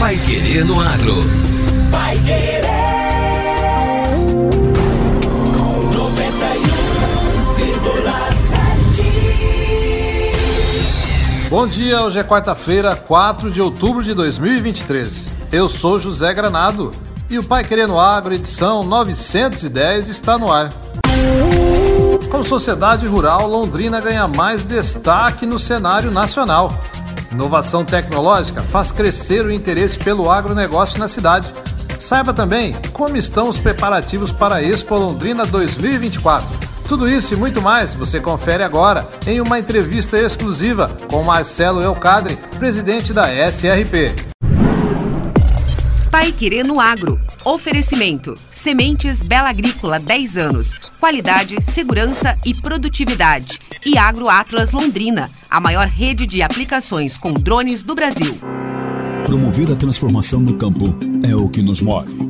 Pai Querer no Agro. Pai Querer. 91,7. Bom dia, hoje é quarta-feira, 4 de outubro de 2023. Eu sou José Granado e o Pai Querer no Agro, edição 910, está no ar. Como sociedade rural, Londrina ganha mais destaque no cenário nacional. Inovação tecnológica faz crescer o interesse pelo agronegócio na cidade. Saiba também como estão os preparativos para a Expo Londrina 2024. Tudo isso e muito mais você confere agora em uma entrevista exclusiva com Marcelo Elcadre, presidente da SRP. Pai Querer no Agro. Oferecimento: Sementes Bela Agrícola 10 anos. Qualidade, segurança e produtividade. E Agro Atlas Londrina, a maior rede de aplicações com drones do Brasil. Promover a transformação no campo é o que nos move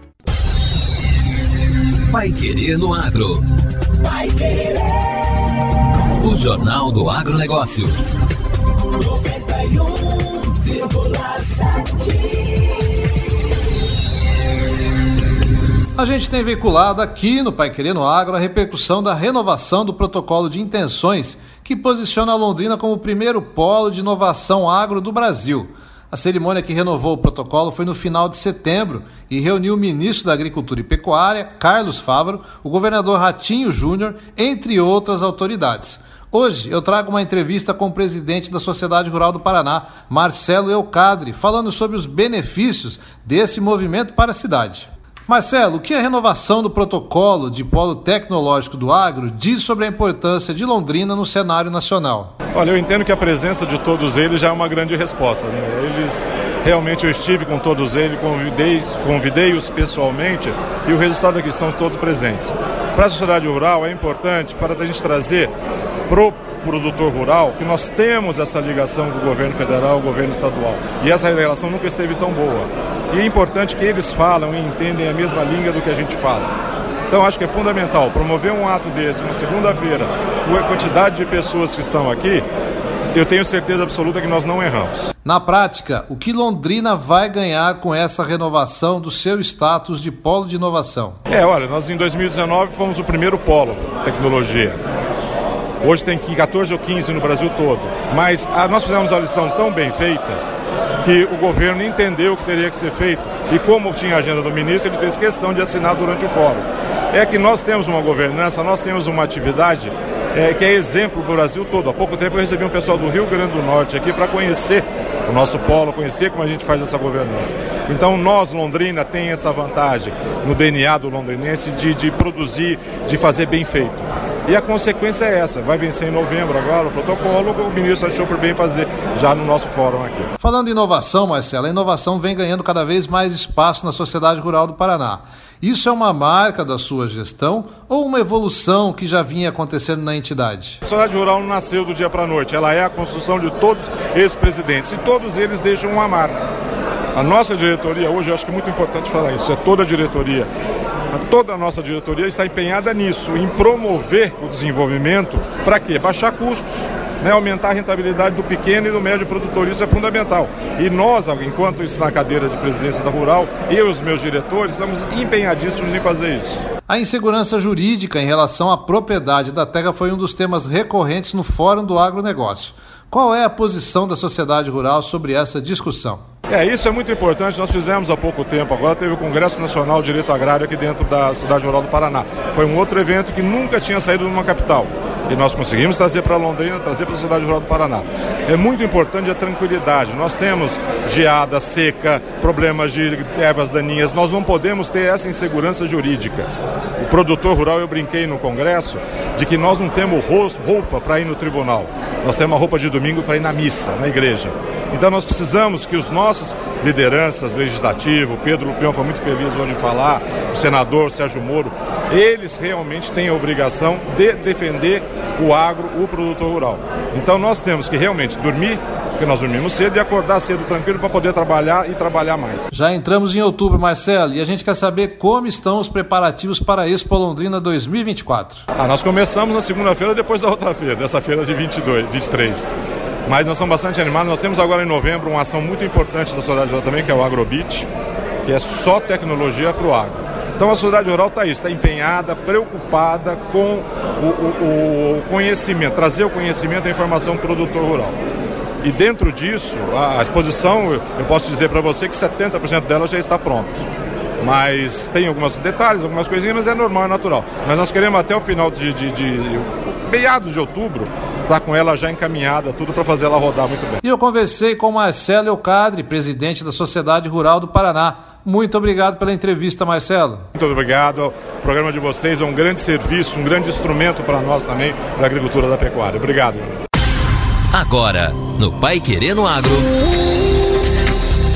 Pai Querer no Agro. Pai Querer. O Jornal do Agronegócio. 91,7. A gente tem veiculado aqui no Pai Querer no Agro a repercussão da renovação do protocolo de intenções que posiciona a Londrina como o primeiro polo de inovação agro do Brasil. A cerimônia que renovou o protocolo foi no final de setembro e reuniu o ministro da Agricultura e Pecuária, Carlos Fávaro, o governador Ratinho Júnior, entre outras autoridades. Hoje eu trago uma entrevista com o presidente da Sociedade Rural do Paraná, Marcelo Eucadre, falando sobre os benefícios desse movimento para a cidade. Marcelo, o que a renovação do protocolo de polo tecnológico do agro diz sobre a importância de Londrina no cenário nacional? Olha, eu entendo que a presença de todos eles já é uma grande resposta. Né? Eles realmente eu estive com todos eles, convidei-os convidei pessoalmente e o resultado é que estão todos presentes. Para a sociedade rural é importante para a gente trazer pro produtor rural que nós temos essa ligação com o governo federal, o governo estadual. E essa relação nunca esteve tão boa. E é importante que eles falam e entendem a mesma língua do que a gente fala. Então acho que é fundamental promover um ato desse, uma segunda-feira, com a quantidade de pessoas que estão aqui, eu tenho certeza absoluta que nós não erramos. Na prática, o que Londrina vai ganhar com essa renovação do seu status de polo de inovação? É, olha, nós em 2019 fomos o primeiro polo tecnologia. Hoje tem 14 ou 15 no Brasil todo. Mas a, nós fizemos a lição tão bem feita que o governo entendeu o que teria que ser feito. E como tinha a agenda do ministro, ele fez questão de assinar durante o fórum. É que nós temos uma governança, nós temos uma atividade é, que é exemplo para o Brasil todo. Há pouco tempo eu recebi um pessoal do Rio Grande do Norte aqui para conhecer o nosso polo, conhecer como a gente faz essa governança. Então nós, Londrina, tem essa vantagem no DNA do londrinense de, de produzir, de fazer bem feito. E a consequência é essa, vai vencer em novembro agora o protocolo, o ministro achou por bem fazer já no nosso fórum aqui. Falando em inovação, Marcelo, a inovação vem ganhando cada vez mais espaço na sociedade rural do Paraná. Isso é uma marca da sua gestão ou uma evolução que já vinha acontecendo na entidade? A sociedade rural não nasceu do dia para a noite, ela é a construção de todos esses presidentes e todos eles deixam uma marca. A nossa diretoria hoje, acho que é muito importante falar isso, é toda a diretoria Toda a nossa diretoria está empenhada nisso, em promover o desenvolvimento para quê? Baixar custos. Né, aumentar a rentabilidade do pequeno e do médio produtor. Isso é fundamental. E nós, enquanto isso na cadeira de presidência da Rural, eu e os meus diretores, estamos empenhadíssimos em fazer isso. A insegurança jurídica em relação à propriedade da terra foi um dos temas recorrentes no Fórum do Agronegócio. Qual é a posição da sociedade rural sobre essa discussão? É, isso é muito importante. Nós fizemos há pouco tempo, agora teve o Congresso Nacional de Direito Agrário aqui dentro da Cidade Rural do Paraná. Foi um outro evento que nunca tinha saído de uma capital. E nós conseguimos trazer para Londrina, trazer para a Cidade Rural do Paraná. É muito importante a tranquilidade. Nós temos geada, seca, problemas de ervas daninhas. Nós não podemos ter essa insegurança jurídica. O produtor rural, eu brinquei no Congresso, de que nós não temos roupa para ir no tribunal. Nós temos uma roupa de domingo para ir na missa, na igreja. Então nós precisamos que os nossos lideranças legislativo, Pedro Lupião foi muito feliz hoje em falar, o senador Sérgio Moro, eles realmente têm a obrigação de defender o agro, o produtor rural. Então nós temos que realmente dormir, porque nós dormimos cedo, e acordar cedo tranquilo para poder trabalhar e trabalhar mais. Já entramos em outubro, Marcelo, e a gente quer saber como estão os preparativos para a Expo Londrina 2024. Ah, nós começamos na segunda-feira depois da outra feira, dessa feira de 22, 23. Mas nós estamos bastante animados. Nós temos agora em novembro uma ação muito importante da Sociedade Rural também, que é o Agrobit, que é só tecnologia para o agro. Então a sociedade rural está isso, está empenhada, preocupada com o, o, o, conhecimento, trazer o conhecimento e a informação para o produtor rural. E dentro disso, a exposição, eu posso dizer para você que 70% dela já está pronta. Mas tem alguns detalhes, algumas coisinhas, mas é normal, é natural. Mas nós queremos até o final de, de, de meados de outubro, está com ela já encaminhada, tudo para fazer ela rodar muito bem. E eu conversei com Marcelo Eucadre, presidente da Sociedade Rural do Paraná. Muito obrigado pela entrevista, Marcelo. Muito obrigado. O programa de vocês é um grande serviço, um grande instrumento para nós também da agricultura da pecuária. Obrigado. Agora, no Pai Querendo Agro.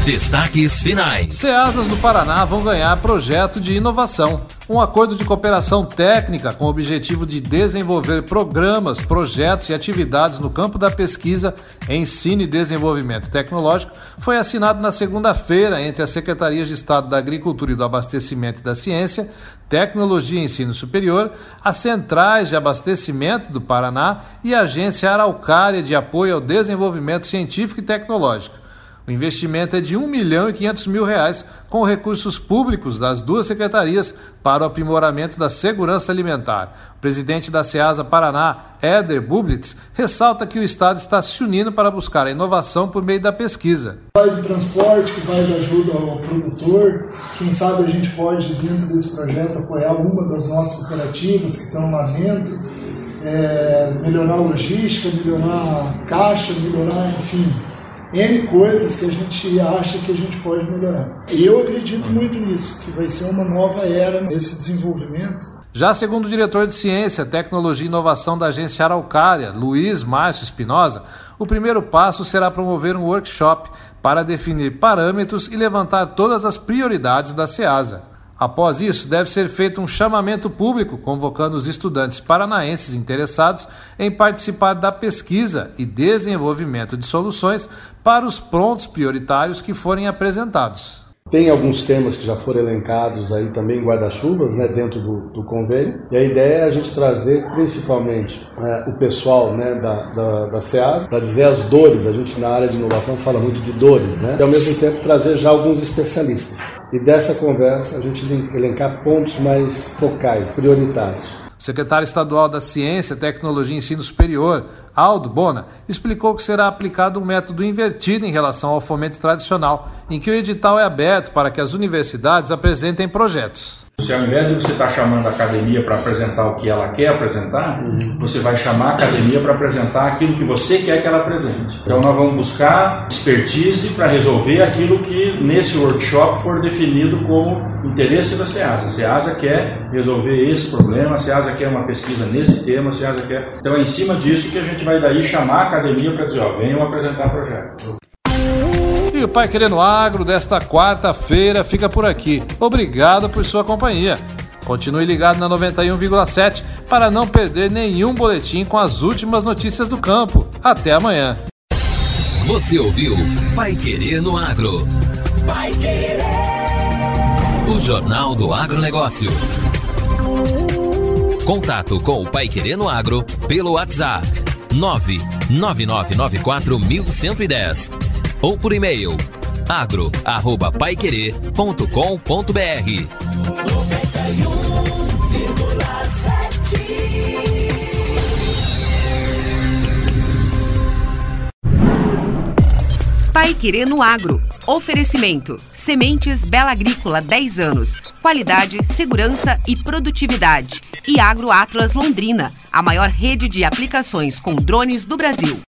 Destaques finais. Ceasas do Paraná vão ganhar projeto de inovação. Um acordo de cooperação técnica com o objetivo de desenvolver programas, projetos e atividades no campo da pesquisa, ensino e desenvolvimento tecnológico foi assinado na segunda-feira entre as Secretarias de Estado da Agricultura e do Abastecimento e da Ciência, Tecnologia e Ensino Superior, as Centrais de Abastecimento do Paraná e a Agência Araucária de Apoio ao Desenvolvimento Científico e Tecnológico. O investimento é de 1 milhão e 500 mil reais com recursos públicos das duas secretarias para o aprimoramento da segurança alimentar. O presidente da SEASA Paraná, Éder Bublitz, ressalta que o Estado está se unindo para buscar a inovação por meio da pesquisa. Vai de transporte, que vai de ajuda ao produtor. Quem sabe a gente pode, dentro desse projeto, apoiar uma das nossas cooperativas que estão lá dentro, é, melhorar a logística, melhorar a caixa, melhorar, enfim N coisas que a gente acha que a gente pode melhorar. E eu acredito muito nisso, que vai ser uma nova era nesse desenvolvimento. Já segundo o diretor de Ciência, Tecnologia e Inovação da agência Araucária, Luiz Márcio Espinosa, o primeiro passo será promover um workshop para definir parâmetros e levantar todas as prioridades da SEASA. Após isso, deve ser feito um chamamento público convocando os estudantes paranaenses interessados em participar da pesquisa e desenvolvimento de soluções para os prontos prioritários que forem apresentados. Tem alguns temas que já foram elencados aí também guarda-chuvas né, dentro do, do, convênio. E a ideia é a gente trazer principalmente é, o pessoal né, da, da, da SEAS para dizer as dores. A gente na área de inovação fala muito de dores, né? E ao mesmo tempo trazer já alguns especialistas. E dessa conversa a gente elencar pontos mais focais, prioritários. O secretário estadual da Ciência, Tecnologia e Ensino Superior, Aldo Bona, explicou que será aplicado um método invertido em relação ao fomento tradicional, em que o edital é aberto para que as universidades apresentem projetos. Se ao invés de você estar tá chamando a academia para apresentar o que ela quer apresentar, uhum. você vai chamar a academia para apresentar aquilo que você quer que ela apresente. Então nós vamos buscar expertise para resolver aquilo que nesse workshop for definido como interesse da SEASA. A SEASA quer resolver esse problema, a SEASA quer uma pesquisa nesse tema, a SEASA quer. Então é em cima disso que a gente vai daí chamar a academia para dizer, ó, venham apresentar projeto. O Pai Querendo Agro desta quarta-feira fica por aqui. Obrigado por sua companhia. Continue ligado na 91,7 para não perder nenhum boletim com as últimas notícias do campo. Até amanhã. Você ouviu Pai Querer no Agro. Pai Querer. O Jornal do Agronegócio. Contato com o Pai Querendo Agro pelo WhatsApp 999941110 ou por e-mail agro@paiquerer.com.br. Pai Querer no Agro. Oferecimento: Sementes Bela Agrícola 10 anos. Qualidade, segurança e produtividade. E Agro Atlas Londrina, a maior rede de aplicações com drones do Brasil.